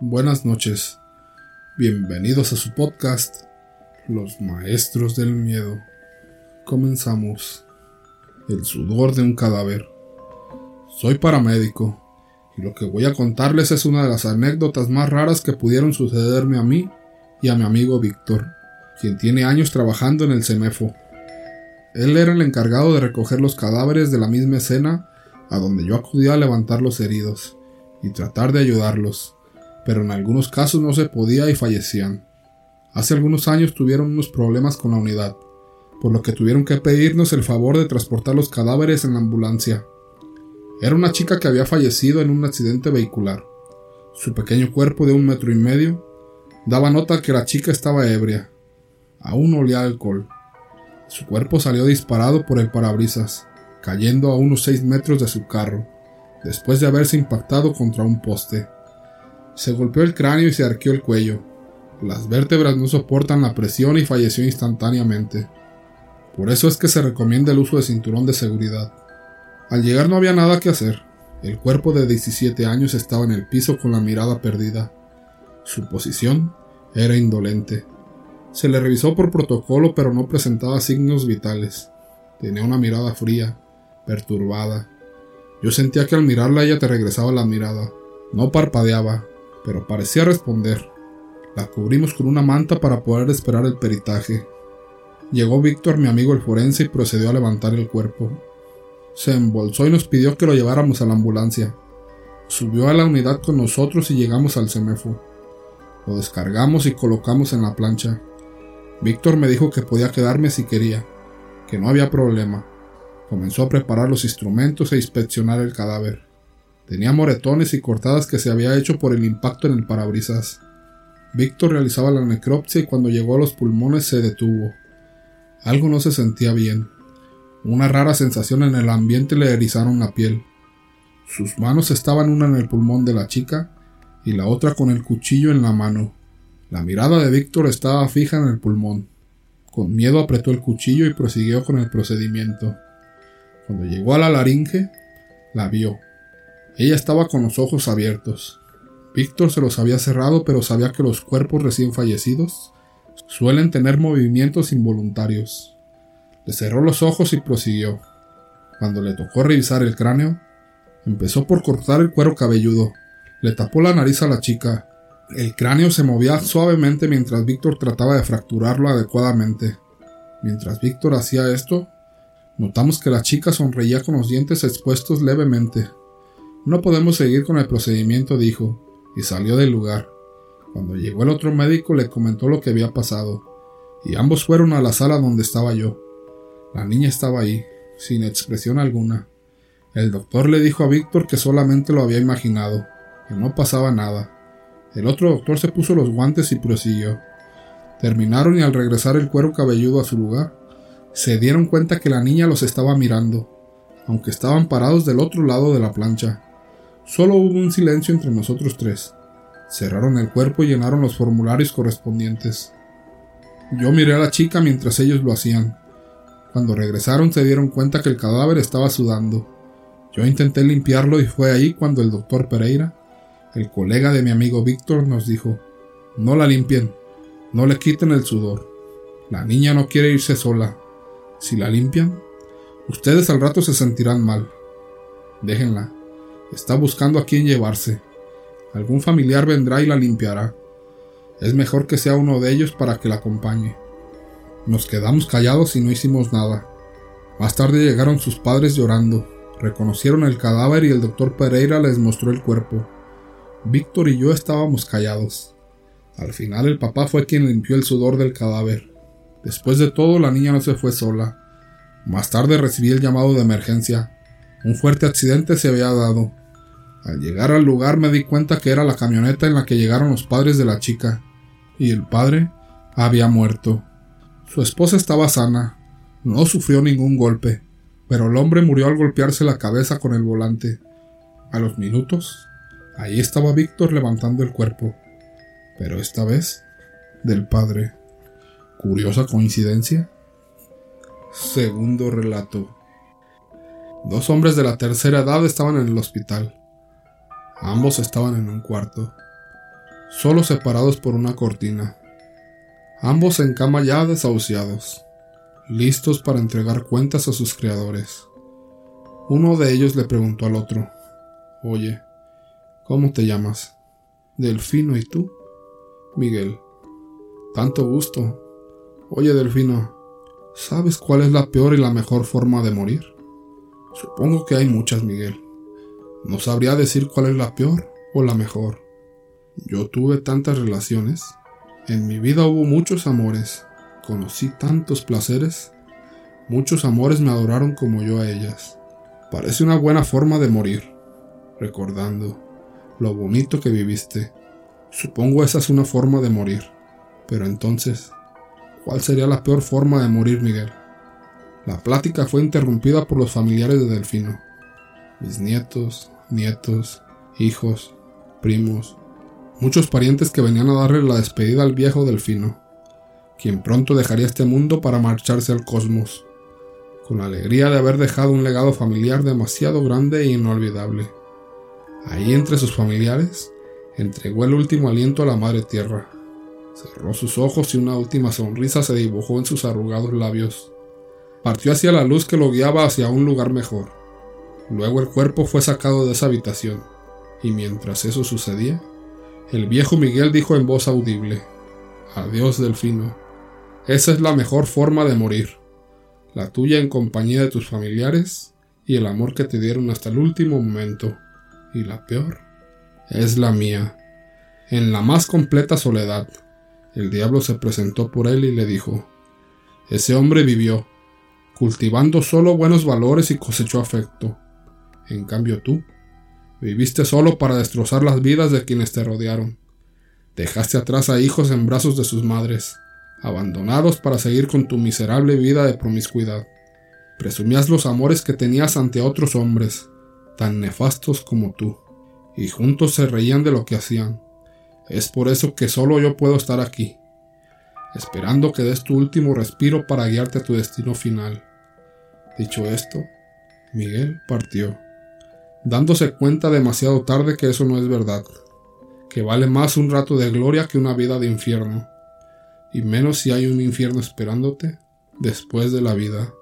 buenas noches. Bienvenidos a su podcast, Los Maestros del Miedo. Comenzamos. El sudor de un cadáver. Soy paramédico y lo que voy a contarles es una de las anécdotas más raras que pudieron sucederme a mí y a mi amigo Víctor, quien tiene años trabajando en el CEMEFO. Él era el encargado de recoger los cadáveres de la misma escena a donde yo acudía a levantar los heridos y tratar de ayudarlos, pero en algunos casos no se podía y fallecían. Hace algunos años tuvieron unos problemas con la unidad, por lo que tuvieron que pedirnos el favor de transportar los cadáveres en la ambulancia. Era una chica que había fallecido en un accidente vehicular. Su pequeño cuerpo de un metro y medio daba nota que la chica estaba ebria. Aún olía alcohol. Su cuerpo salió disparado por el parabrisas, cayendo a unos seis metros de su carro después de haberse impactado contra un poste. Se golpeó el cráneo y se arqueó el cuello. Las vértebras no soportan la presión y falleció instantáneamente. Por eso es que se recomienda el uso de cinturón de seguridad. Al llegar no había nada que hacer. El cuerpo de 17 años estaba en el piso con la mirada perdida. Su posición era indolente. Se le revisó por protocolo pero no presentaba signos vitales. Tenía una mirada fría, perturbada, yo sentía que al mirarla ella te regresaba la mirada. No parpadeaba, pero parecía responder. La cubrimos con una manta para poder esperar el peritaje. Llegó Víctor, mi amigo el forense, y procedió a levantar el cuerpo. Se embolsó y nos pidió que lo lleváramos a la ambulancia. Subió a la unidad con nosotros y llegamos al CEMEFO. Lo descargamos y colocamos en la plancha. Víctor me dijo que podía quedarme si quería, que no había problema. Comenzó a preparar los instrumentos e inspeccionar el cadáver. Tenía moretones y cortadas que se había hecho por el impacto en el parabrisas. Víctor realizaba la necropsia y cuando llegó a los pulmones se detuvo. Algo no se sentía bien. Una rara sensación en el ambiente le erizaron la piel. Sus manos estaban una en el pulmón de la chica y la otra con el cuchillo en la mano. La mirada de Víctor estaba fija en el pulmón. Con miedo apretó el cuchillo y prosiguió con el procedimiento. Cuando llegó a la laringe, la vio. Ella estaba con los ojos abiertos. Víctor se los había cerrado, pero sabía que los cuerpos recién fallecidos suelen tener movimientos involuntarios. Le cerró los ojos y prosiguió. Cuando le tocó revisar el cráneo, empezó por cortar el cuero cabelludo. Le tapó la nariz a la chica. El cráneo se movía suavemente mientras Víctor trataba de fracturarlo adecuadamente. Mientras Víctor hacía esto, Notamos que la chica sonreía con los dientes expuestos levemente. No podemos seguir con el procedimiento, dijo, y salió del lugar. Cuando llegó el otro médico le comentó lo que había pasado, y ambos fueron a la sala donde estaba yo. La niña estaba ahí, sin expresión alguna. El doctor le dijo a Víctor que solamente lo había imaginado, que no pasaba nada. El otro doctor se puso los guantes y prosiguió. Terminaron y al regresar el cuero cabelludo a su lugar, se dieron cuenta que la niña los estaba mirando, aunque estaban parados del otro lado de la plancha. Solo hubo un silencio entre nosotros tres. Cerraron el cuerpo y llenaron los formularios correspondientes. Yo miré a la chica mientras ellos lo hacían. Cuando regresaron se dieron cuenta que el cadáver estaba sudando. Yo intenté limpiarlo y fue ahí cuando el doctor Pereira, el colega de mi amigo Víctor, nos dijo, no la limpien, no le quiten el sudor. La niña no quiere irse sola, si la limpian, ustedes al rato se sentirán mal. Déjenla. Está buscando a quién llevarse. Algún familiar vendrá y la limpiará. Es mejor que sea uno de ellos para que la acompañe. Nos quedamos callados y no hicimos nada. Más tarde llegaron sus padres llorando. Reconocieron el cadáver y el doctor Pereira les mostró el cuerpo. Víctor y yo estábamos callados. Al final el papá fue quien limpió el sudor del cadáver. Después de todo, la niña no se fue sola. Más tarde recibí el llamado de emergencia. Un fuerte accidente se había dado. Al llegar al lugar me di cuenta que era la camioneta en la que llegaron los padres de la chica, y el padre había muerto. Su esposa estaba sana, no sufrió ningún golpe, pero el hombre murió al golpearse la cabeza con el volante. A los minutos, ahí estaba Víctor levantando el cuerpo, pero esta vez del padre. Curiosa coincidencia. Segundo relato. Dos hombres de la tercera edad estaban en el hospital. Ambos estaban en un cuarto. solo separados por una cortina. Ambos en cama ya desahuciados, listos para entregar cuentas a sus creadores. Uno de ellos le preguntó al otro, Oye, ¿cómo te llamas? Delfino, ¿y tú? Miguel. Tanto gusto. Oye, Delfino, ¿sabes cuál es la peor y la mejor forma de morir? Supongo que hay muchas, Miguel. No sabría decir cuál es la peor o la mejor. Yo tuve tantas relaciones. En mi vida hubo muchos amores. Conocí tantos placeres. Muchos amores me adoraron como yo a ellas. Parece una buena forma de morir, recordando lo bonito que viviste. Supongo esa es una forma de morir. Pero entonces, ¿cuál sería la peor forma de morir, Miguel? La plática fue interrumpida por los familiares de Delfino. Mis nietos, nietos, hijos, primos, muchos parientes que venían a darle la despedida al viejo Delfino, quien pronto dejaría este mundo para marcharse al cosmos, con la alegría de haber dejado un legado familiar demasiado grande e inolvidable. Ahí entre sus familiares, entregó el último aliento a la Madre Tierra. Cerró sus ojos y una última sonrisa se dibujó en sus arrugados labios. Partió hacia la luz que lo guiaba hacia un lugar mejor. Luego el cuerpo fue sacado de esa habitación, y mientras eso sucedía, el viejo Miguel dijo en voz audible, Adiós, Delfino. Esa es la mejor forma de morir, la tuya en compañía de tus familiares y el amor que te dieron hasta el último momento, y la peor es la mía. En la más completa soledad, el diablo se presentó por él y le dijo, Ese hombre vivió, cultivando solo buenos valores y cosechó afecto en cambio tú, viviste solo para destrozar las vidas de quienes te rodearon. Dejaste atrás a hijos en brazos de sus madres, abandonados para seguir con tu miserable vida de promiscuidad. Presumías los amores que tenías ante otros hombres, tan nefastos como tú, y juntos se reían de lo que hacían. Es por eso que solo yo puedo estar aquí, esperando que des tu último respiro para guiarte a tu destino final. Dicho esto, Miguel partió dándose cuenta demasiado tarde que eso no es verdad, que vale más un rato de gloria que una vida de infierno, y menos si hay un infierno esperándote después de la vida.